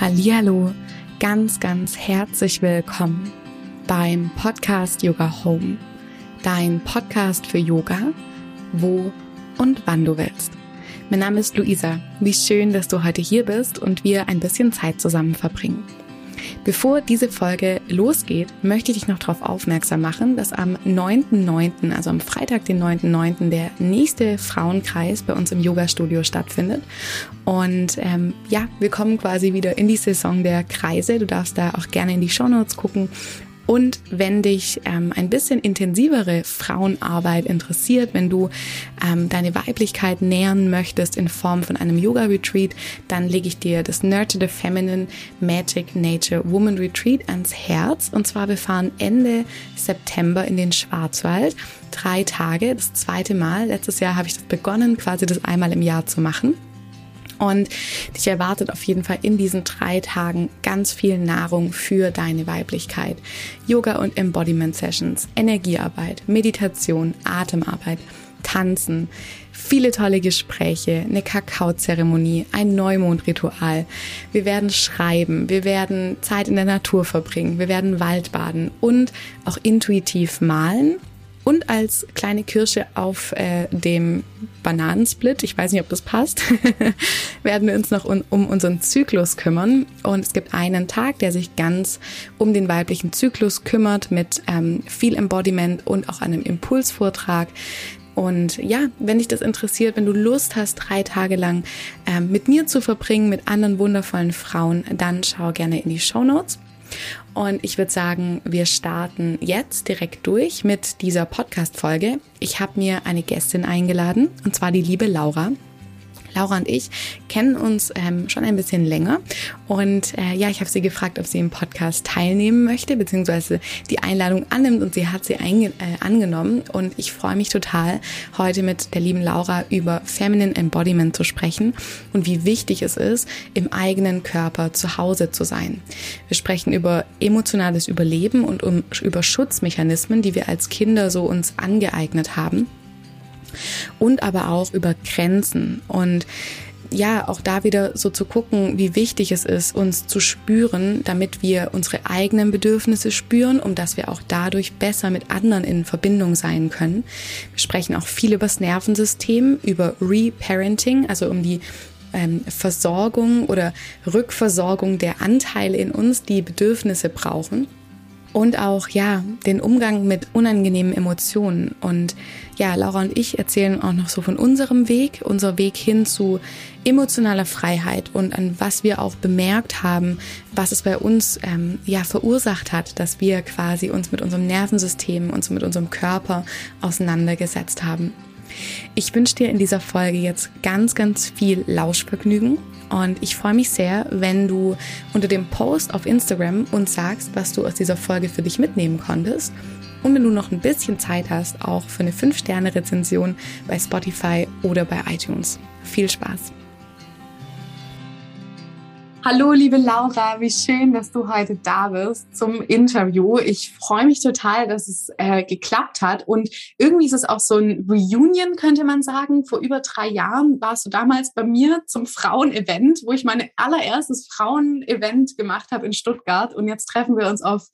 Hallihallo, ganz, ganz herzlich willkommen beim Podcast Yoga Home, dein Podcast für Yoga, wo und wann du willst. Mein Name ist Luisa. Wie schön, dass du heute hier bist und wir ein bisschen Zeit zusammen verbringen. Bevor diese Folge losgeht, möchte ich dich noch darauf aufmerksam machen, dass am 9.9., also am Freitag, den 9.9., der nächste Frauenkreis bei uns im Yoga-Studio stattfindet. Und ähm, ja, wir kommen quasi wieder in die Saison der Kreise. Du darfst da auch gerne in die Shownotes gucken und wenn dich ähm, ein bisschen intensivere Frauenarbeit interessiert, wenn du ähm, deine Weiblichkeit nähern möchtest in Form von einem Yoga-Retreat, dann lege ich dir das Nurture the Feminine Magic Nature Woman Retreat ans Herz. Und zwar, wir fahren Ende September in den Schwarzwald. Drei Tage, das zweite Mal. Letztes Jahr habe ich das begonnen, quasi das einmal im Jahr zu machen. Und dich erwartet auf jeden Fall in diesen drei Tagen ganz viel Nahrung für deine Weiblichkeit. Yoga und Embodiment Sessions, Energiearbeit, Meditation, Atemarbeit, Tanzen, viele tolle Gespräche, eine Kakaozeremonie, ein Neumondritual. Wir werden schreiben, wir werden Zeit in der Natur verbringen, wir werden Waldbaden und auch intuitiv malen und als kleine Kirsche auf äh, dem Bananensplit, ich weiß nicht, ob das passt, werden wir uns noch um, um unseren Zyklus kümmern. Und es gibt einen Tag, der sich ganz um den weiblichen Zyklus kümmert mit ähm, viel Embodiment und auch einem Impulsvortrag. Und ja, wenn dich das interessiert, wenn du Lust hast, drei Tage lang ähm, mit mir zu verbringen, mit anderen wundervollen Frauen, dann schau gerne in die Show Notes. Und ich würde sagen, wir starten jetzt direkt durch mit dieser Podcast-Folge. Ich habe mir eine Gästin eingeladen, und zwar die liebe Laura. Laura und ich kennen uns ähm, schon ein bisschen länger. Und äh, ja, ich habe sie gefragt, ob sie im Podcast teilnehmen möchte, beziehungsweise die Einladung annimmt und sie hat sie äh, angenommen. Und ich freue mich total, heute mit der lieben Laura über Feminine Embodiment zu sprechen und wie wichtig es ist, im eigenen Körper zu Hause zu sein. Wir sprechen über emotionales Überleben und um, über Schutzmechanismen, die wir als Kinder so uns angeeignet haben und aber auch über Grenzen und ja, auch da wieder so zu gucken, wie wichtig es ist, uns zu spüren, damit wir unsere eigenen Bedürfnisse spüren, um dass wir auch dadurch besser mit anderen in Verbindung sein können. Wir sprechen auch viel über das Nervensystem, über Reparenting, also um die ähm, Versorgung oder Rückversorgung der Anteile in uns, die Bedürfnisse brauchen und auch ja den Umgang mit unangenehmen Emotionen. Und ja Laura und ich erzählen auch noch so von unserem Weg unser Weg hin zu emotionaler Freiheit und an was wir auch bemerkt haben was es bei uns ähm, ja verursacht hat dass wir quasi uns mit unserem Nervensystem uns mit unserem Körper auseinandergesetzt haben ich wünsche dir in dieser Folge jetzt ganz, ganz viel Lauschvergnügen und ich freue mich sehr, wenn du unter dem Post auf Instagram uns sagst, was du aus dieser Folge für dich mitnehmen konntest. Und wenn du noch ein bisschen Zeit hast, auch für eine 5-Sterne-Rezension bei Spotify oder bei iTunes. Viel Spaß! Hallo, liebe Laura, wie schön, dass du heute da bist zum Interview. Ich freue mich total, dass es äh, geklappt hat. Und irgendwie ist es auch so ein Reunion, könnte man sagen. Vor über drei Jahren warst du damals bei mir zum Frauenevent, wo ich mein allererstes Frauenevent gemacht habe in Stuttgart. Und jetzt treffen wir uns auf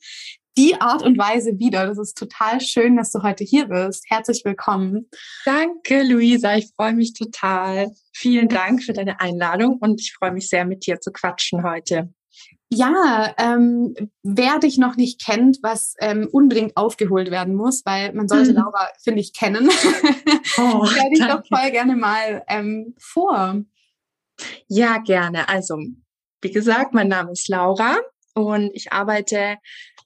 die Art und Weise wieder. Das ist total schön, dass du heute hier bist. Herzlich willkommen. Danke, Luisa. Ich freue mich total. Vielen Dank für deine Einladung und ich freue mich sehr, mit dir zu quatschen heute. Ja, ähm, wer dich noch nicht kennt, was ähm, unbedingt aufgeholt werden muss, weil man sollte mhm. Laura, finde ich, kennen. Oh, Stell dich doch voll gerne mal ähm, vor. Ja, gerne. Also, wie gesagt, mein Name ist Laura und ich arbeite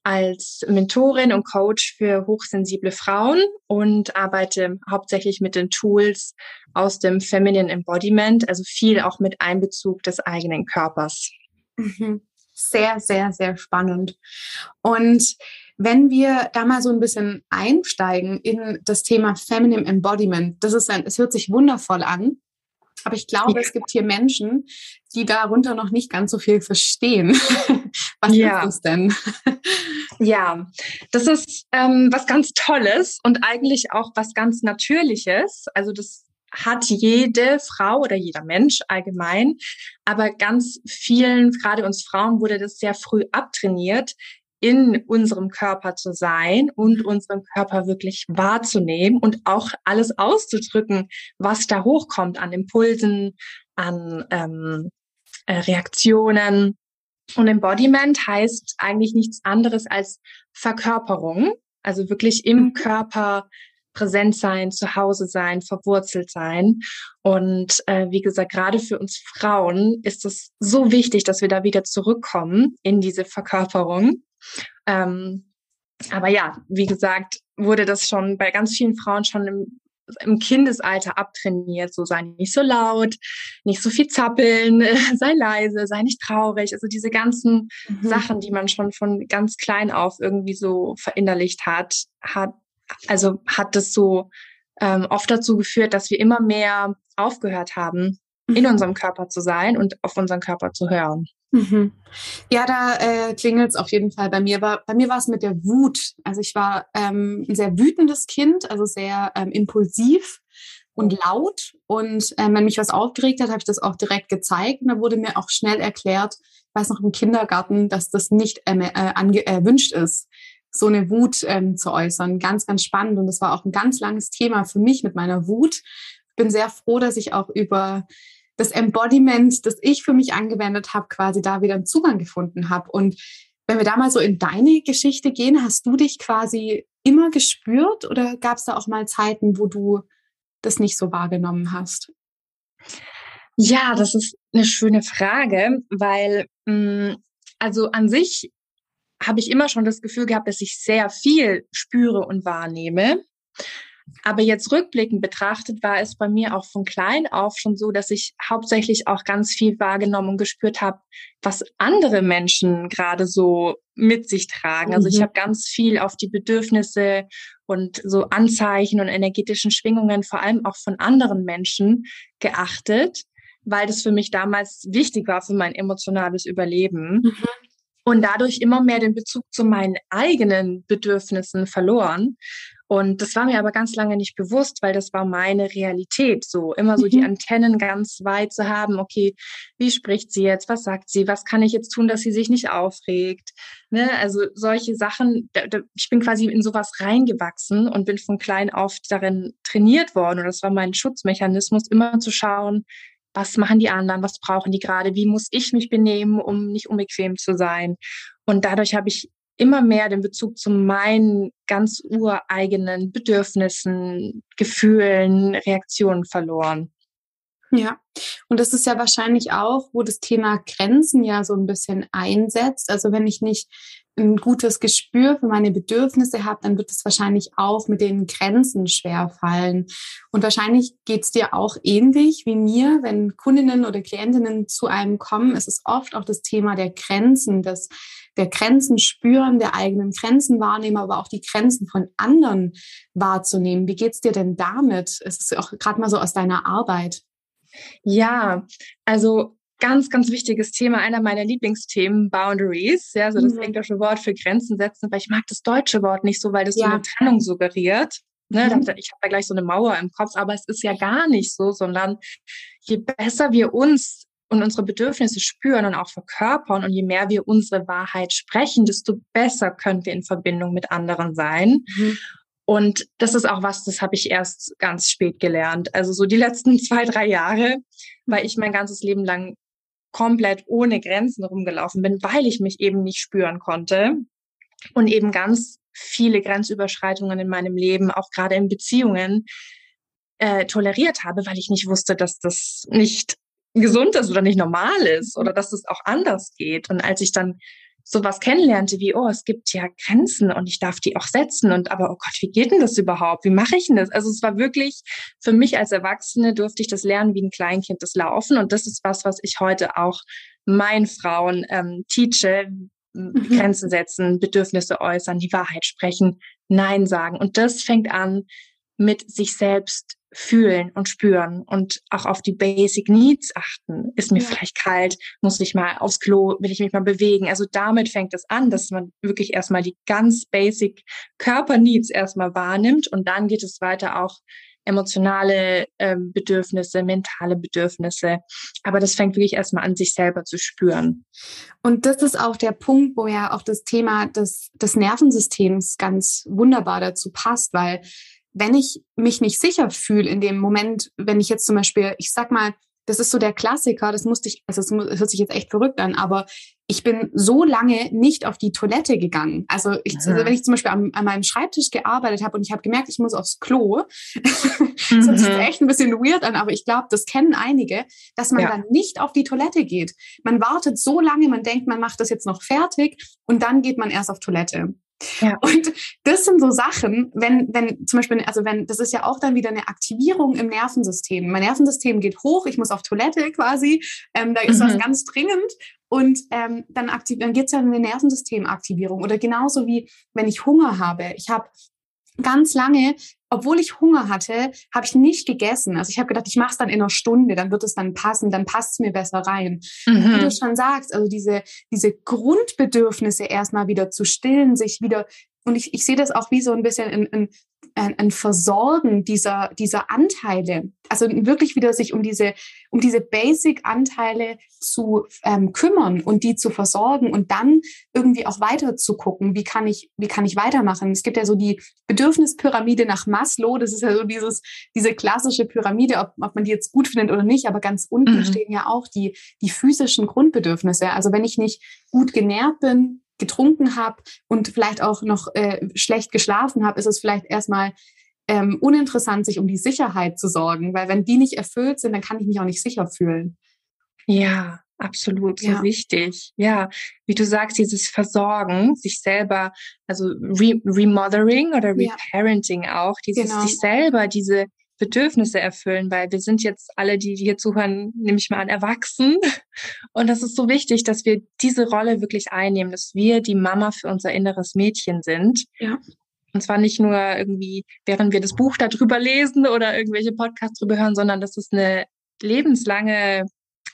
als Mentorin und Coach für hochsensible Frauen und arbeite hauptsächlich mit den Tools aus dem Feminine Embodiment, also viel auch mit Einbezug des eigenen Körpers. Mhm. Sehr, sehr, sehr spannend. Und wenn wir da mal so ein bisschen einsteigen in das Thema Feminine Embodiment, das ist ein, es hört sich wundervoll an. Aber ich glaube, ja. es gibt hier Menschen, die darunter noch nicht ganz so viel verstehen. Was ja. ist das denn? Ja, das ist ähm, was ganz Tolles und eigentlich auch was ganz Natürliches. Also das hat jede Frau oder jeder Mensch allgemein, aber ganz vielen, gerade uns Frauen, wurde das sehr früh abtrainiert, in unserem Körper zu sein und mhm. unseren Körper wirklich wahrzunehmen und auch alles auszudrücken, was da hochkommt an Impulsen, an ähm, äh, Reaktionen. Und Embodiment heißt eigentlich nichts anderes als Verkörperung, also wirklich im mhm. Körper präsent sein, zu Hause sein, verwurzelt sein. Und äh, wie gesagt, gerade für uns Frauen ist es so wichtig, dass wir da wieder zurückkommen in diese Verkörperung. Ähm, aber ja, wie gesagt, wurde das schon bei ganz vielen Frauen schon im, im Kindesalter abtrainiert, so sei nicht so laut, nicht so viel zappeln, sei leise, sei nicht traurig. Also diese ganzen mhm. Sachen, die man schon von ganz klein auf irgendwie so verinnerlicht hat, hat also hat das so ähm, oft dazu geführt, dass wir immer mehr aufgehört haben, in mhm. unserem Körper zu sein und auf unseren Körper zu hören. Mhm. Ja, da äh, klingelt es auf jeden Fall bei mir. Aber bei mir war es mit der Wut. Also ich war ähm, ein sehr wütendes Kind, also sehr ähm, impulsiv und laut. Und ähm, wenn mich was aufgeregt hat, habe ich das auch direkt gezeigt. Und da wurde mir auch schnell erklärt, ich weiß noch im Kindergarten, dass das nicht ähm, äh, erwünscht ist, so eine Wut ähm, zu äußern. Ganz, ganz spannend. Und das war auch ein ganz langes Thema für mich mit meiner Wut. Bin sehr froh, dass ich auch über das Embodiment, das ich für mich angewendet habe, quasi da wieder einen Zugang gefunden habe. Und wenn wir da mal so in deine Geschichte gehen, hast du dich quasi immer gespürt oder gab es da auch mal Zeiten, wo du das nicht so wahrgenommen hast? Ja, das ist eine schöne Frage, weil mh, mm, also an sich habe ich immer schon das Gefühl gehabt, dass ich sehr viel spüre und wahrnehme. Aber jetzt rückblickend betrachtet war es bei mir auch von klein auf schon so, dass ich hauptsächlich auch ganz viel wahrgenommen und gespürt habe, was andere Menschen gerade so mit sich tragen. Also ich mhm. habe ganz viel auf die Bedürfnisse und so Anzeichen und energetischen Schwingungen vor allem auch von anderen Menschen geachtet, weil das für mich damals wichtig war für mein emotionales Überleben. Mhm und dadurch immer mehr den Bezug zu meinen eigenen Bedürfnissen verloren. Und das war mir aber ganz lange nicht bewusst, weil das war meine Realität, so immer so mhm. die Antennen ganz weit zu haben. Okay, wie spricht sie jetzt? Was sagt sie? Was kann ich jetzt tun, dass sie sich nicht aufregt? Ne? Also solche Sachen, da, da, ich bin quasi in sowas reingewachsen und bin von klein auf darin trainiert worden. Und das war mein Schutzmechanismus, immer zu schauen, was machen die anderen, was brauchen die gerade, wie muss ich mich benehmen, um nicht unbequem zu sein. Und dadurch habe ich immer mehr den Bezug zu meinen ganz ureigenen Bedürfnissen, Gefühlen, Reaktionen verloren. Ja, und das ist ja wahrscheinlich auch, wo das Thema Grenzen ja so ein bisschen einsetzt. Also wenn ich nicht ein gutes Gespür für meine Bedürfnisse habe, dann wird es wahrscheinlich auch mit den Grenzen schwer fallen. Und wahrscheinlich geht es dir auch ähnlich wie mir, wenn Kundinnen oder Klientinnen zu einem kommen, ist es oft auch das Thema der Grenzen, das der Grenzen spüren, der eigenen Grenzen wahrnehmen, aber auch die Grenzen von anderen wahrzunehmen. Wie geht's dir denn damit? Es ist auch gerade mal so aus deiner Arbeit. Ja, also ganz, ganz wichtiges Thema, einer meiner Lieblingsthemen, Boundaries, ja, so das mhm. englische Wort für Grenzen setzen, weil ich mag das deutsche Wort nicht so, weil das ja. so eine Trennung suggeriert. Ne, mhm. Ich habe da gleich so eine Mauer im Kopf, aber es ist ja gar nicht so, sondern je besser wir uns und unsere Bedürfnisse spüren und auch verkörpern und je mehr wir unsere Wahrheit sprechen, desto besser können wir in Verbindung mit anderen sein. Mhm. Und das ist auch was, das habe ich erst ganz spät gelernt. Also so die letzten zwei, drei Jahre, weil ich mein ganzes Leben lang komplett ohne Grenzen rumgelaufen bin, weil ich mich eben nicht spüren konnte und eben ganz viele Grenzüberschreitungen in meinem Leben, auch gerade in Beziehungen, äh, toleriert habe, weil ich nicht wusste, dass das nicht gesund ist oder nicht normal ist oder dass es das auch anders geht. Und als ich dann sowas kennenlernte wie, oh, es gibt ja Grenzen und ich darf die auch setzen und aber, oh Gott, wie geht denn das überhaupt? Wie mache ich denn das? Also es war wirklich, für mich als Erwachsene durfte ich das lernen wie ein Kleinkind das Laufen und das ist was, was ich heute auch meinen Frauen ähm, teache, mhm. Grenzen setzen, Bedürfnisse äußern, die Wahrheit sprechen, Nein sagen. Und das fängt an mit sich selbst fühlen und spüren und auch auf die Basic Needs achten. Ist mir ja. vielleicht kalt? Muss ich mal aufs Klo? Will ich mich mal bewegen? Also damit fängt es an, dass man wirklich erstmal die ganz Basic Körper Needs erstmal wahrnimmt und dann geht es weiter auch emotionale äh, Bedürfnisse, mentale Bedürfnisse. Aber das fängt wirklich erstmal an, sich selber zu spüren. Und das ist auch der Punkt, wo ja auch das Thema des, des Nervensystems ganz wunderbar dazu passt, weil wenn ich mich nicht sicher fühle in dem Moment, wenn ich jetzt zum Beispiel, ich sag mal, das ist so der Klassiker, das musste ich, also es hört sich jetzt echt verrückt an, aber ich bin so lange nicht auf die Toilette gegangen. Also, ich, also wenn ich zum Beispiel an, an meinem Schreibtisch gearbeitet habe und ich habe gemerkt, ich muss aufs Klo, das hört sich echt ein bisschen weird an, aber ich glaube, das kennen einige, dass man ja. dann nicht auf die Toilette geht. Man wartet so lange, man denkt, man macht das jetzt noch fertig und dann geht man erst auf Toilette. Ja. Und das sind so Sachen, wenn, wenn zum Beispiel, also wenn, das ist ja auch dann wieder eine Aktivierung im Nervensystem. Mein Nervensystem geht hoch, ich muss auf Toilette quasi, ähm, da ist mhm. was ganz dringend und ähm, dann, aktiv, dann geht es ja um eine Nervensystemaktivierung. Oder genauso wie wenn ich Hunger habe. Ich habe ganz lange, obwohl ich Hunger hatte, habe ich nicht gegessen. Also ich habe gedacht, ich mache es dann in einer Stunde, dann wird es dann passen, dann passt es mir besser rein. Mhm. Wie du schon sagst, also diese, diese Grundbedürfnisse erstmal wieder zu stillen, sich wieder, und ich, ich sehe das auch wie so ein bisschen in, in ein, ein Versorgen dieser, dieser Anteile. Also wirklich wieder sich um diese, um diese Basic-Anteile zu ähm, kümmern und die zu versorgen und dann irgendwie auch weiter zu gucken, wie kann ich, wie kann ich weitermachen. Es gibt ja so die Bedürfnispyramide nach Maslow. Das ist ja so dieses, diese klassische Pyramide, ob, ob man die jetzt gut findet oder nicht. Aber ganz unten mhm. stehen ja auch die, die physischen Grundbedürfnisse. Also wenn ich nicht gut genährt bin, getrunken habe und vielleicht auch noch äh, schlecht geschlafen habe, ist es vielleicht erstmal ähm, uninteressant, sich um die Sicherheit zu sorgen, weil wenn die nicht erfüllt sind, dann kann ich mich auch nicht sicher fühlen. Ja, absolut, so ja. wichtig. Ja, wie du sagst, dieses Versorgen, sich selber, also Re Remothering oder Reparenting ja. auch, dieses genau. sich selber diese Bedürfnisse erfüllen, weil wir sind jetzt alle, die hier zuhören, nehme ich mal an, erwachsen. Und das ist so wichtig, dass wir diese Rolle wirklich einnehmen, dass wir die Mama für unser inneres Mädchen sind. Ja. Und zwar nicht nur irgendwie, während wir das Buch darüber lesen oder irgendwelche Podcasts darüber hören, sondern das ist eine lebenslange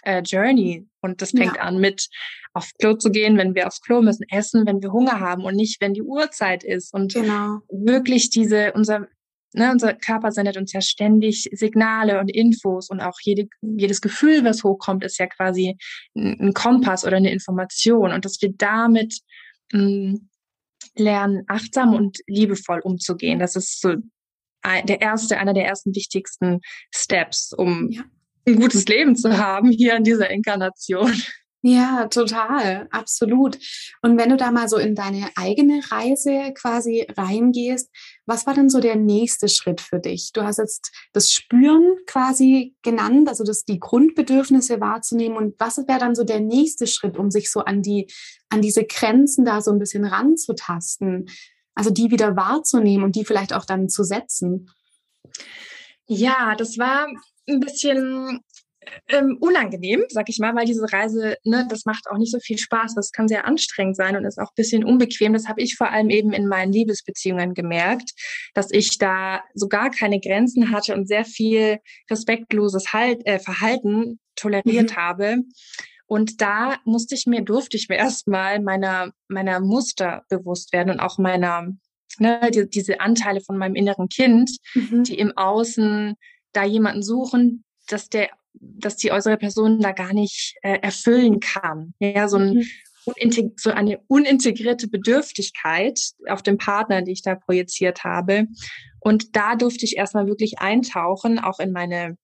äh, Journey. Und das fängt ja. an mit aufs Klo zu gehen, wenn wir aufs Klo müssen, essen, wenn wir Hunger haben und nicht, wenn die Uhrzeit ist. Und genau. wirklich diese, unser Ne, unser Körper sendet uns ja ständig Signale und Infos und auch jede, jedes Gefühl, was hochkommt, ist ja quasi ein, Kompass oder eine Information und dass wir damit mh, hm, lernen, achtsam und liebevoll umzugehen. Das ist so der erste, einer der ersten wichtigsten Steps, um ja. ein gutes Leben zu haben hier in dieser Inkarnation. Ja, total, absolut. Und wenn du da mal so in deine eigene Reise quasi reingehst, was war denn so der nächste Schritt für dich? Du hast jetzt das Spüren quasi genannt, also das die Grundbedürfnisse wahrzunehmen. Und was wäre dann so der nächste Schritt, um sich so an die, an diese Grenzen da so ein bisschen ranzutasten? Also die wieder wahrzunehmen und die vielleicht auch dann zu setzen? Ja, das war ein bisschen ähm, unangenehm, sag ich mal, weil diese Reise, ne, das macht auch nicht so viel Spaß. Das kann sehr anstrengend sein und ist auch ein bisschen unbequem. Das habe ich vor allem eben in meinen Liebesbeziehungen gemerkt, dass ich da so gar keine Grenzen hatte und sehr viel respektloses halt, äh, Verhalten toleriert mhm. habe. Und da musste ich mir, durfte ich mir erstmal meiner, meiner Muster bewusst werden und auch meiner, ne, die, diese Anteile von meinem inneren Kind, mhm. die im Außen da jemanden suchen, dass der dass die äußere Person da gar nicht äh, erfüllen kann. Ja, so, ein, mhm. so eine unintegrierte Bedürftigkeit auf dem Partner, die ich da projiziert habe. Und da durfte ich erstmal wirklich eintauchen, auch in meine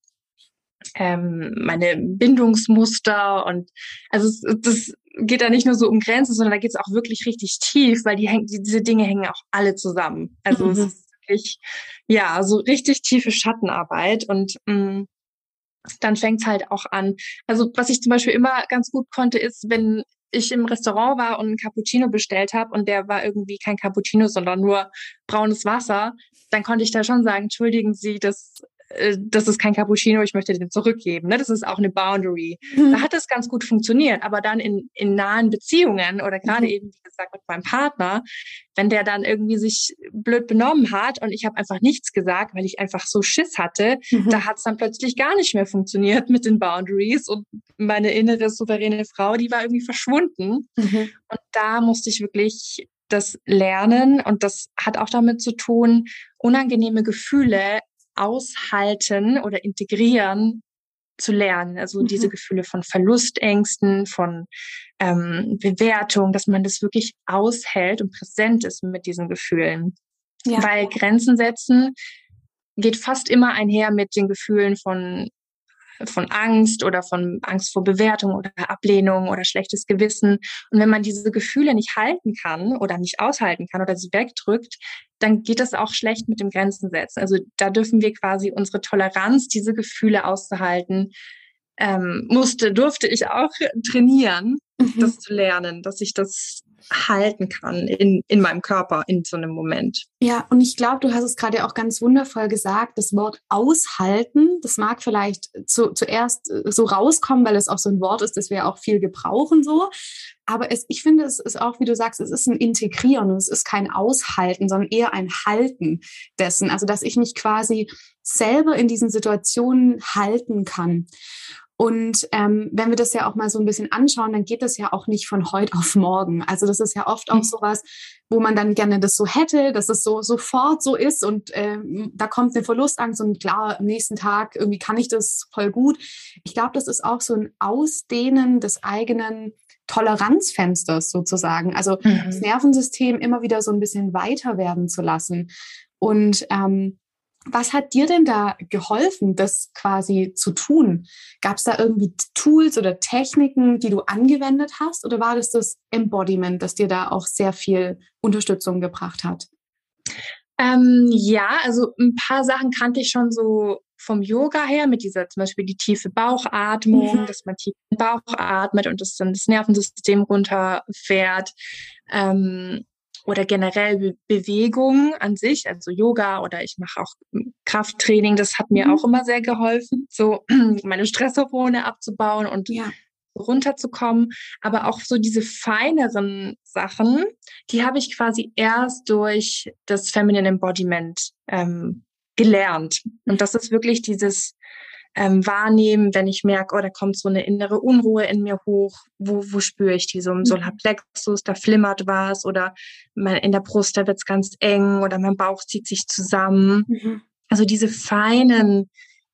ähm, meine Bindungsmuster und also es, das geht da nicht nur so um Grenzen, sondern da geht es auch wirklich richtig tief, weil die hängen, diese Dinge hängen auch alle zusammen. Also mhm. es ist wirklich, ja, so richtig tiefe Schattenarbeit und mh, mm, dann fängt's halt auch an. Also was ich zum Beispiel immer ganz gut konnte, ist, wenn ich im Restaurant war und einen Cappuccino bestellt habe und der war irgendwie kein Cappuccino, sondern nur braunes Wasser, dann konnte ich da schon sagen, entschuldigen Sie, das das ist kein Cappuccino, ich möchte den zurückgeben. Ne? Das ist auch eine Boundary. Mhm. Da hat es ganz gut funktioniert. Aber dann in, in nahen Beziehungen oder gerade mhm. eben, wie gesagt, mit meinem Partner, wenn der dann irgendwie sich blöd benommen hat und ich habe einfach nichts gesagt, weil ich einfach so Schiss hatte, mhm. da hat es dann plötzlich gar nicht mehr funktioniert mit den Boundaries und meine innere souveräne Frau, die war irgendwie verschwunden. Mhm. Und da musste ich wirklich das lernen und das hat auch damit zu tun, unangenehme Gefühle aushalten oder integrieren zu lernen. Also mhm. diese Gefühle von Verlustängsten, von ähm, Bewertung, dass man das wirklich aushält und präsent ist mit diesen Gefühlen. Ja. Weil Grenzen setzen geht fast immer einher mit den Gefühlen von von Angst oder von Angst vor Bewertung oder Ablehnung oder schlechtes Gewissen. Und wenn man diese Gefühle nicht halten kann oder nicht aushalten kann oder sie wegdrückt, dann geht das auch schlecht mit dem Grenzen setzen. Also da dürfen wir quasi unsere Toleranz, diese Gefühle auszuhalten, ähm, musste, durfte ich auch trainieren, mhm. das zu lernen, dass ich das halten kann in, in meinem Körper in so einem Moment. Ja, und ich glaube, du hast es gerade auch ganz wundervoll gesagt, das Wort aushalten, das mag vielleicht zu, zuerst äh, so rauskommen, weil es auch so ein Wort ist, das wir auch viel gebrauchen so. Aber es, ich finde, es ist auch, wie du sagst, es ist ein Integrieren und es ist kein Aushalten, sondern eher ein Halten dessen. Also, dass ich mich quasi selber in diesen Situationen halten kann. Und ähm, wenn wir das ja auch mal so ein bisschen anschauen, dann geht das ja auch nicht von heute auf morgen. Also das ist ja oft auch mhm. sowas, wo man dann gerne das so hätte, dass es so sofort so ist und ähm, da kommt eine Verlustangst und klar, am nächsten Tag irgendwie kann ich das voll gut. Ich glaube, das ist auch so ein Ausdehnen des eigenen Toleranzfensters sozusagen. Also mhm. das Nervensystem immer wieder so ein bisschen weiter werden zu lassen. Und ähm, was hat dir denn da geholfen, das quasi zu tun? Gab es da irgendwie Tools oder Techniken, die du angewendet hast? Oder war das das Embodiment, das dir da auch sehr viel Unterstützung gebracht hat? Ähm, ja, also ein paar Sachen kannte ich schon so vom Yoga her, mit dieser zum Beispiel die tiefe Bauchatmung, mhm. dass man tief den Bauch atmet und das dann das Nervensystem runterfährt. Ähm, oder generell Be Bewegung an sich, also Yoga oder ich mache auch Krafttraining, das hat mir mhm. auch immer sehr geholfen, so meine Stresshormone abzubauen und ja. runterzukommen. Aber auch so diese feineren Sachen, die habe ich quasi erst durch das Feminine Embodiment ähm, gelernt. Und das ist wirklich dieses ähm, wahrnehmen, wenn ich merke, oh, da kommt so eine innere Unruhe in mir hoch, wo, wo spüre ich die? So im mhm. Solarplexus, da flimmert was oder mein, in der Brust, da wird's ganz eng oder mein Bauch zieht sich zusammen. Mhm. Also diese feinen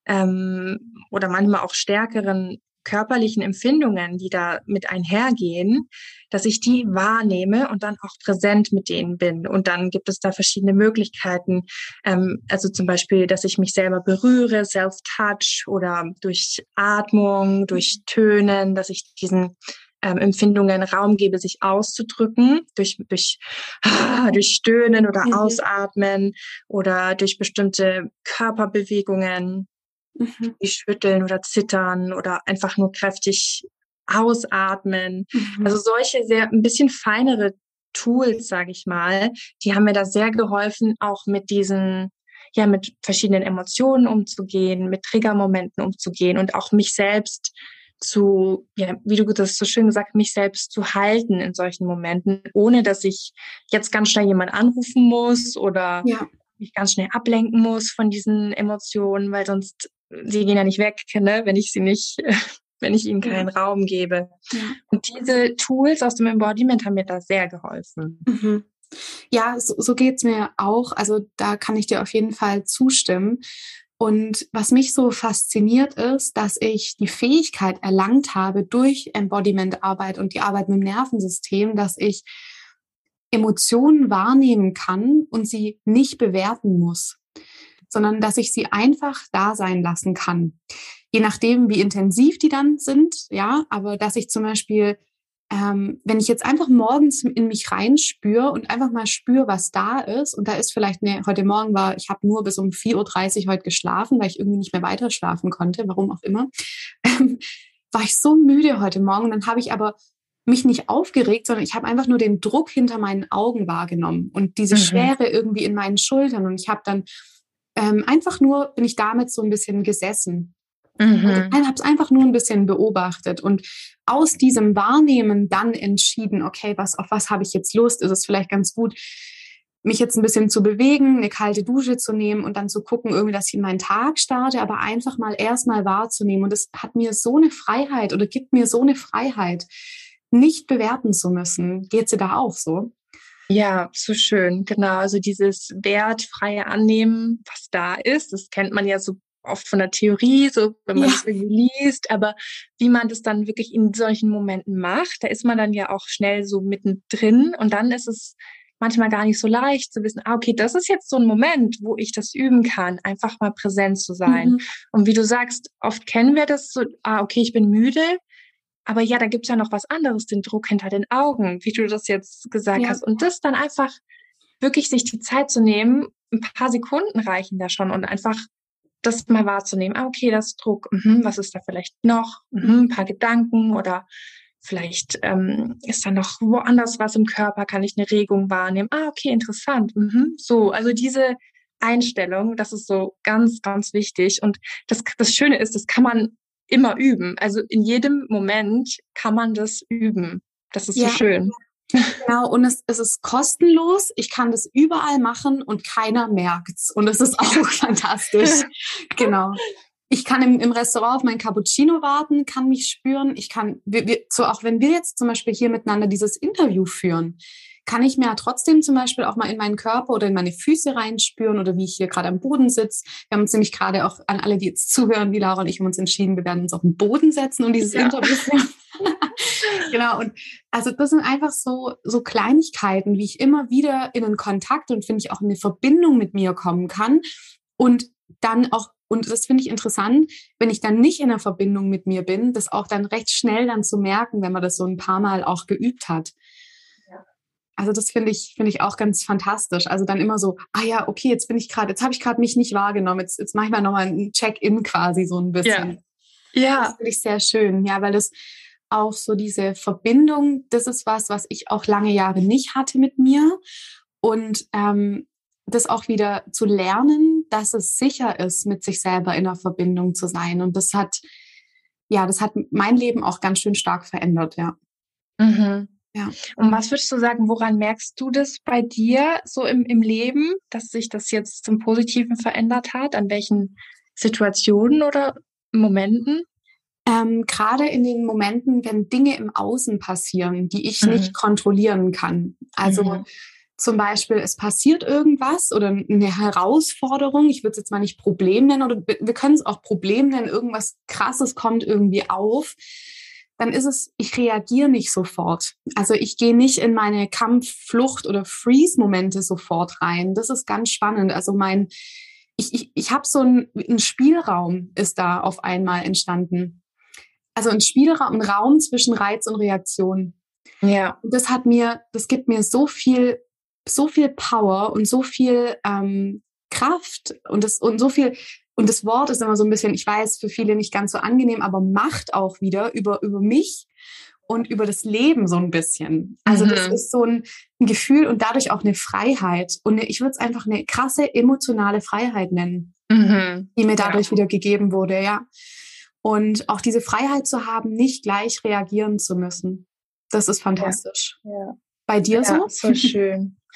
ähm, oder manchmal auch stärkeren körperlichen Empfindungen, die da mit einhergehen, dass ich die wahrnehme und dann auch präsent mit denen bin. Und dann gibt es da verschiedene Möglichkeiten. Ähm, also zum Beispiel, dass ich mich selber berühre, Self-Touch oder durch Atmung, durch Tönen, dass ich diesen ähm, Empfindungen Raum gebe, sich auszudrücken, durch, durch, durch Stöhnen oder mhm. Ausatmen oder durch bestimmte Körperbewegungen mhm. wie schütteln oder zittern oder einfach nur kräftig ausatmen. Mhm. Also solche sehr ein bisschen feinere Tools, sage ich mal, die haben mir da sehr geholfen, auch mit diesen ja mit verschiedenen Emotionen umzugehen, mit Triggermomenten umzugehen und auch mich selbst zu, ja, wie du das so schön gesagt, mich selbst zu halten in solchen Momenten, ohne dass ich jetzt ganz schnell jemand anrufen muss oder ja. mich ganz schnell ablenken muss von diesen Emotionen, weil sonst sie gehen ja nicht weg, ne, wenn ich sie nicht, wenn ich ihnen keinen ja. Raum gebe. Ja. Und diese Tools aus dem Embodiment haben mir da sehr geholfen. Mhm. Ja, so, so geht's mir auch. Also da kann ich dir auf jeden Fall zustimmen. Und was mich so fasziniert ist, dass ich die Fähigkeit erlangt habe durch Embodiment-Arbeit und die Arbeit mit dem Nervensystem, dass ich Emotionen wahrnehmen kann und sie nicht bewerten muss sondern dass ich sie einfach da sein lassen kann. Je nachdem, wie intensiv die dann sind, ja, aber dass ich zum Beispiel, ähm, wenn ich jetzt einfach morgens in mich reinspüre und einfach mal spüre, was da ist, und da ist vielleicht, ne, heute Morgen war, ich habe nur bis um 4.30 Uhr heute geschlafen, weil ich irgendwie nicht mehr weiter schlafen konnte, warum auch immer, ähm, war ich so müde heute Morgen. Dann habe ich aber mich nicht aufgeregt, sondern ich habe einfach nur den Druck hinter meinen Augen wahrgenommen und diese mhm. Schwere irgendwie in meinen Schultern. Und ich habe dann ähm, einfach nur bin ich damit so ein bisschen gesessen. Mhm. Und habe es einfach nur ein bisschen beobachtet und aus diesem Wahrnehmen dann entschieden, okay, was, auf was habe ich jetzt Lust? Ist es vielleicht ganz gut, mich jetzt ein bisschen zu bewegen, eine kalte Dusche zu nehmen und dann zu gucken, irgendwie, dass ich in meinen Tag starte, aber einfach mal erstmal wahrzunehmen. Und es hat mir so eine Freiheit oder gibt mir so eine Freiheit, nicht bewerten zu müssen. Geht sie da auch so? Ja, so schön, genau. Also dieses wertfreie Annehmen, was da ist, das kennt man ja so oft von der Theorie, so wenn man es irgendwie liest, aber wie man das dann wirklich in solchen Momenten macht, da ist man dann ja auch schnell so mittendrin und dann ist es manchmal gar nicht so leicht zu wissen, ah, okay, das ist jetzt so ein Moment, wo ich das üben kann, einfach mal präsent zu sein. Mhm. Und wie du sagst, oft kennen wir das so, ah, okay, ich bin müde, aber ja, da gibt's ja noch was anderes, den Druck hinter den Augen, wie du das jetzt gesagt ja. hast. Und das dann einfach wirklich sich die Zeit zu nehmen, ein paar Sekunden reichen da schon und einfach das mal wahrzunehmen. Ah, okay, das ist Druck. Mhm, was ist da vielleicht noch? Mhm, ein paar Gedanken oder vielleicht ähm, ist da noch woanders was im Körper, kann ich eine Regung wahrnehmen. Ah, okay, interessant. Mhm, so, also diese Einstellung, das ist so ganz, ganz wichtig. Und das, das Schöne ist, das kann man immer üben. Also in jedem Moment kann man das üben. Das ist ja. so schön. Genau, und es, es ist kostenlos. Ich kann das überall machen und keiner merkt's. Und es ist auch fantastisch. Genau. Ich kann im, im Restaurant auf mein Cappuccino warten, kann mich spüren. Ich kann, wir, wir, so auch wenn wir jetzt zum Beispiel hier miteinander dieses Interview führen, kann ich mir ja trotzdem zum Beispiel auch mal in meinen Körper oder in meine Füße reinspüren oder wie ich hier gerade am Boden sitze. Wir haben uns nämlich gerade auch an alle, die jetzt zuhören, wie Laura und ich haben uns entschieden, wir werden uns auf den Boden setzen und dieses ja. Interview genau. Und also das sind einfach so, so Kleinigkeiten, wie ich immer wieder in einen Kontakt und finde ich auch in eine Verbindung mit mir kommen kann. Und dann auch, und das finde ich interessant, wenn ich dann nicht in einer Verbindung mit mir bin, das auch dann recht schnell dann zu merken, wenn man das so ein paar Mal auch geübt hat. Also das finde ich, finde ich auch ganz fantastisch. Also dann immer so, ah ja, okay, jetzt bin ich gerade, jetzt habe ich gerade mich nicht wahrgenommen. Jetzt, jetzt mache ich mal nochmal ein Check-in quasi so ein bisschen. Ja. ja. Das finde ich sehr schön. Ja, weil das auch so diese Verbindung, das ist was, was ich auch lange Jahre nicht hatte mit mir. Und ähm, das auch wieder zu lernen, dass es sicher ist, mit sich selber in einer Verbindung zu sein. Und das hat, ja, das hat mein Leben auch ganz schön stark verändert, ja. Mhm. Ja. Und was würdest du sagen, woran merkst du das bei dir so im, im Leben, dass sich das jetzt zum Positiven verändert hat? An welchen Situationen oder Momenten? Ähm, Gerade in den Momenten, wenn Dinge im Außen passieren, die ich mhm. nicht kontrollieren kann. Also mhm. zum Beispiel, es passiert irgendwas oder eine Herausforderung, ich würde es jetzt mal nicht Problem nennen, oder wir können es auch Problem nennen, irgendwas Krasses kommt irgendwie auf dann ist es, ich reagiere nicht sofort. Also ich gehe nicht in meine Kampf-, Flucht- oder Freeze-Momente sofort rein. Das ist ganz spannend. Also mein, ich, ich, ich habe so ein, ein Spielraum ist da auf einmal entstanden. Also ein Spielraum, ein Raum zwischen Reiz und Reaktion. Ja. Und das hat mir, das gibt mir so viel, so viel Power und so viel ähm, Kraft und das und so viel und das Wort ist immer so ein bisschen, ich weiß, für viele nicht ganz so angenehm, aber Macht auch wieder über, über mich und über das Leben so ein bisschen. Also mhm. das ist so ein, ein, Gefühl und dadurch auch eine Freiheit. Und eine, ich würde es einfach eine krasse emotionale Freiheit nennen, mhm. die mir dadurch ja. wieder gegeben wurde, ja. Und auch diese Freiheit zu haben, nicht gleich reagieren zu müssen. Das ist fantastisch. Ja. Ja. Bei dir so? So schön.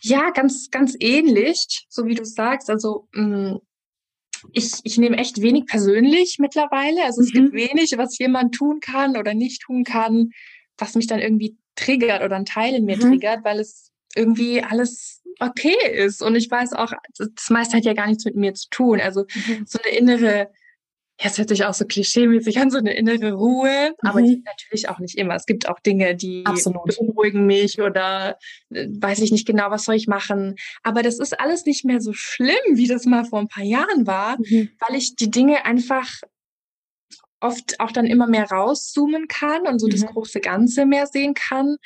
Ja, ganz, ganz ähnlich, so wie du sagst. Also mh, mm, ich, ich nehme echt wenig persönlich mittlerweile. Also es mhm. gibt wenig, was jemand tun kann oder nicht tun kann, was mich dann irgendwie triggert oder ein Teil in mir mhm. triggert, weil es irgendwie alles okay ist. Und ich weiß auch, das meiste hat ja gar nichts mit mir zu tun. Also mhm. so eine innere ja, es hört sich auch so klischeemäßig an, so eine innere Ruhe, mhm. aber die natürlich auch nicht immer. Es gibt auch Dinge, die Absolut. beunruhigen mich oder äh, weiß ich nicht genau, was soll ich machen. Aber das ist alles nicht mehr so schlimm, wie das mal vor ein paar Jahren war, mhm. weil ich die Dinge einfach oft auch dann immer mehr rauszoomen kann und so mhm. das große Ganze mehr sehen kann.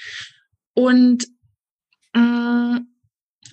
Und mh, mm,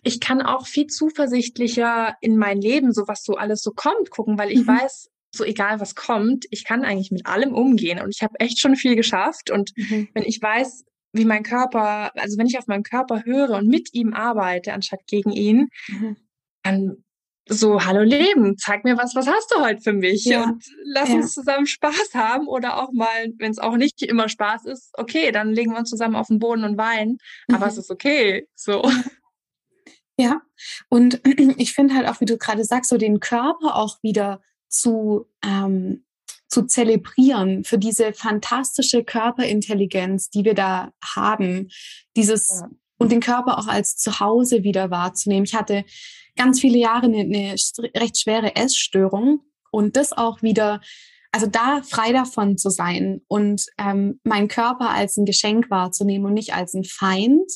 ich kann auch viel zuversichtlicher in mein Leben, so was so alles so kommt, gucken, weil ich mhm. weiß, so egal was kommt, ich kann eigentlich mit allem umgehen und ich habe echt schon viel geschafft. Und mhm. wenn ich weiß, wie mein Körper, also wenn ich auf meinen Körper höre und mit ihm arbeite, anstatt gegen ihn, mhm. dann so, hallo Leben, zeig mir was, was hast du heute für mich? Ja. Und lass ja. uns zusammen Spaß haben oder auch mal, wenn es auch nicht immer Spaß ist, okay, dann legen wir uns zusammen auf den Boden und weinen, mhm. aber es ist okay, so. Ja, und ich finde halt auch, wie du gerade sagst, so den Körper auch wieder zu, ähm, zu zelebrieren für diese fantastische Körperintelligenz, die wir da haben. Dieses, und den Körper auch als Zuhause wieder wahrzunehmen. Ich hatte ganz viele Jahre eine, eine recht schwere Essstörung und das auch wieder, also da frei davon zu sein und ähm, meinen Körper als ein Geschenk wahrzunehmen und nicht als ein Feind,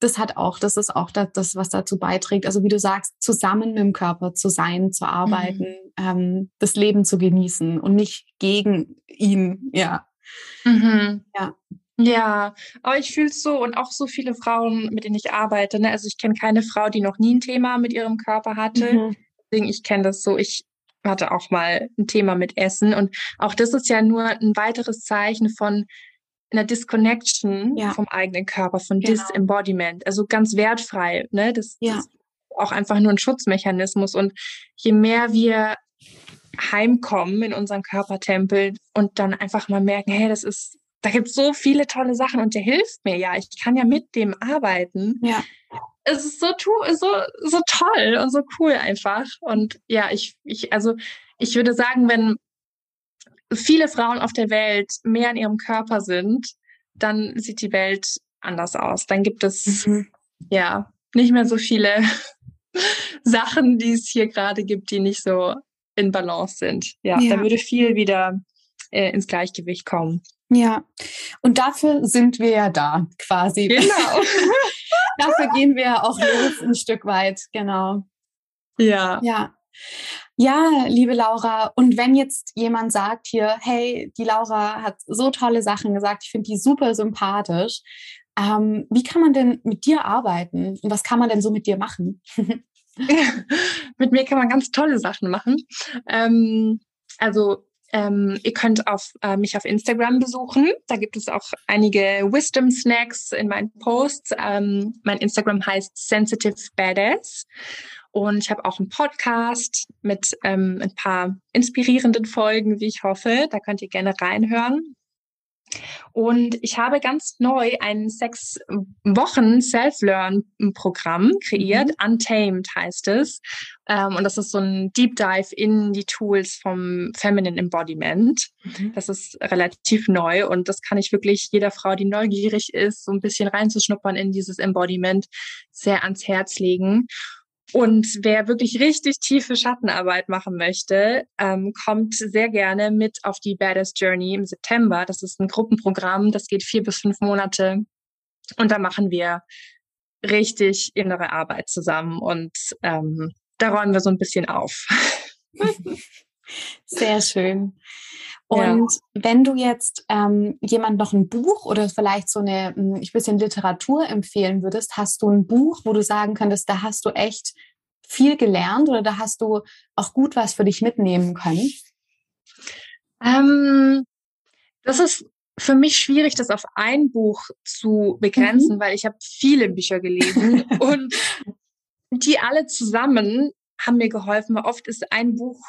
das hat auch, das ist auch das, das, was dazu beiträgt. Also wie du sagst, zusammen mit dem Körper zu sein, zu arbeiten, mhm. Ähm, das Leben zu genießen und nicht gegen ihn, ja. Mhm. Ja. Ja, aber ich fühle es so und auch so viele Frauen, mit denen ich arbeite. Ne? Also ich kenne keine Frau, die noch nie ein Thema mit ihrem Körper hatte. Mhm. Deswegen, ich kenne das so. Ich hatte auch mal ein Thema mit Essen und auch das ist ja nur ein weiteres Zeichen von einer Disconnection ja. vom eigenen Körper, von genau. Disembodiment. Also ganz wertfrei. Ne? Das, ja. das ist auch einfach nur ein Schutzmechanismus. Und je mehr wir heimkommen in unseren Körpertempel und dann einfach mal merken, hey, das ist da gibt es so viele tolle Sachen und der hilft mir ja. Ich kann ja mit dem arbeiten. Ja. Es ist so, so, so toll und so cool einfach. Und ja, ich, ich, also ich würde sagen, wenn viele Frauen auf der Welt mehr in ihrem Körper sind, dann sieht die Welt anders aus. Dann gibt es mhm. ja nicht mehr so viele Sachen, die es hier gerade gibt, die nicht so in Balance sind. Ja, ja. da würde viel wieder äh, ins Gleichgewicht kommen. Ja, und dafür sind wir ja da, quasi. Genau. dafür gehen wir ja auch los ein Stück weit, genau. Ja. Ja. Ja, liebe Laura, und wenn jetzt jemand sagt hier, hey, die Laura hat so tolle Sachen gesagt, ich finde die super sympathisch, ähm, wie kann man denn mit dir arbeiten und was kann man denn so mit dir machen? mit mir kann man ganz tolle Sachen machen. Ähm, also ähm, ihr könnt auf, äh, mich auf Instagram besuchen. Da gibt es auch einige Wisdom Snacks in meinen Posts. Ähm, mein Instagram heißt Sensitive Badass. Und ich habe auch einen Podcast mit ähm, ein paar inspirierenden Folgen, wie ich hoffe. Da könnt ihr gerne reinhören. Und ich habe ganz neu ein sechs Wochen Self-Learn-Programm kreiert. Mhm. Untamed heißt es. Ähm, und das ist so ein Deep Dive in die Tools vom Feminine Embodiment. Mhm. Das ist relativ neu und das kann ich wirklich jeder Frau, die neugierig ist, so ein bisschen reinzuschnuppern in dieses Embodiment, sehr ans Herz legen. Und wer wirklich richtig tiefe Schattenarbeit machen möchte, ähm, kommt sehr gerne mit auf die Badass Journey im September. Das ist ein Gruppenprogramm, das geht vier bis fünf Monate. Und da machen wir richtig innere Arbeit zusammen und ähm, da räumen wir so ein bisschen auf. Sehr schön. Und ja. wenn du jetzt ähm, jemand noch ein Buch oder vielleicht so eine ein hm, bisschen Literatur empfehlen würdest, hast du ein Buch, wo du sagen könntest, da hast du echt viel gelernt oder da hast du auch gut was für dich mitnehmen können? Ähm, das ist für mich schwierig, das auf ein Buch zu begrenzen, mhm. weil ich habe viele Bücher gelesen und die alle zusammen haben mir geholfen. Oft ist ein Buch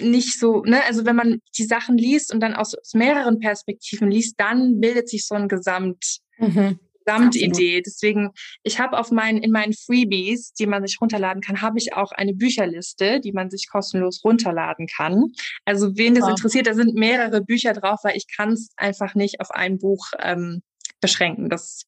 nicht so, ne, also wenn man die Sachen liest und dann aus, aus mehreren Perspektiven liest, dann bildet sich so ein Gesamt, mhm. Gesamtidee. Deswegen, ich habe auf meinen, in meinen Freebies, die man sich runterladen kann, habe ich auch eine Bücherliste, die man sich kostenlos runterladen kann. Also wen das interessiert, da sind mehrere Bücher drauf, weil ich kann es einfach nicht auf ein Buch ähm, beschränken. Das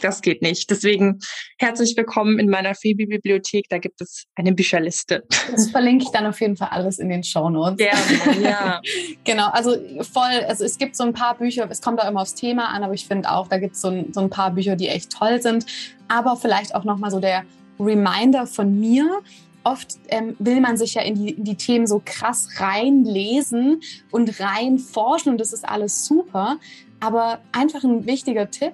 das geht nicht. Deswegen herzlich willkommen in meiner Freebie-Bibliothek. Da gibt es eine Bücherliste. Das verlinke ich dann auf jeden Fall alles in den Show Notes. Gerne, ja. genau, also voll, also es gibt so ein paar Bücher, es kommt auch immer aufs Thema an, aber ich finde auch, da gibt es so ein, so ein paar Bücher, die echt toll sind. Aber vielleicht auch nochmal so der Reminder von mir, oft ähm, will man sich ja in die, in die, Themen so krass reinlesen und reinforschen und das ist alles super. Aber einfach ein wichtiger Tipp,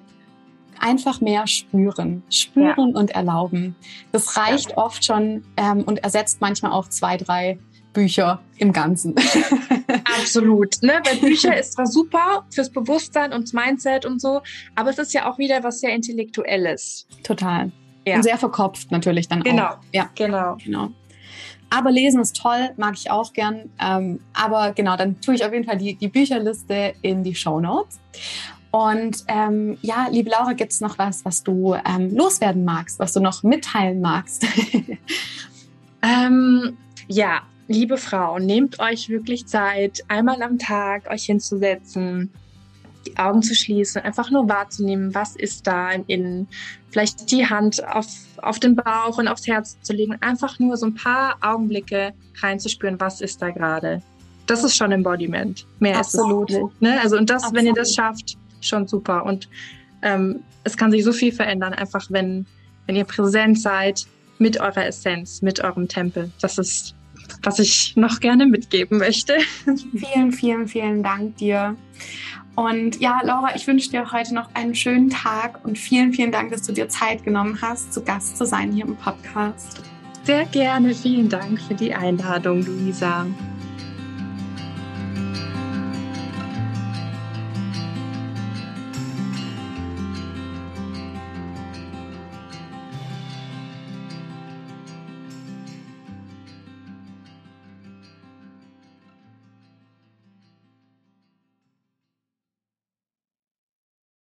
einfach mehr spüren, spüren ja. und erlauben. Das reicht ja. oft schon ähm, und ersetzt manchmal auch zwei, drei Bücher im Ganzen. Absolut. Ne? Weil Bücher ist zwar super fürs Bewusstsein und Mindset und so, aber es ist ja auch wieder was sehr Intellektuelles. Total. Ja. Und sehr verkopft natürlich dann genau. auch. Ja, genau. genau. Aber lesen ist toll, mag ich auch gern. Ähm, aber genau, dann tue ich auf jeden Fall die, die Bücherliste in die Show Notes. Und ähm, ja, liebe Laura, gibt es noch was, was du ähm, loswerden magst, was du noch mitteilen magst? ähm, ja, liebe Frau, nehmt euch wirklich Zeit, einmal am Tag euch hinzusetzen die Augen zu schließen, einfach nur wahrzunehmen, was ist da im Innen. Vielleicht die Hand auf, auf den Bauch und aufs Herz zu legen, einfach nur so ein paar Augenblicke reinzuspüren, was ist da gerade. Das ist schon Embodiment. Mehr Absolut. ist es. Ne? Also und das, Absolut. wenn ihr das schafft, schon super. Und ähm, es kann sich so viel verändern, einfach wenn, wenn ihr präsent seid mit eurer Essenz, mit eurem Tempel. Das ist, was ich noch gerne mitgeben möchte. Vielen, vielen, vielen Dank dir. Und ja, Laura, ich wünsche dir heute noch einen schönen Tag und vielen, vielen Dank, dass du dir Zeit genommen hast, zu Gast zu sein hier im Podcast. Sehr gerne. Vielen Dank für die Einladung, Luisa.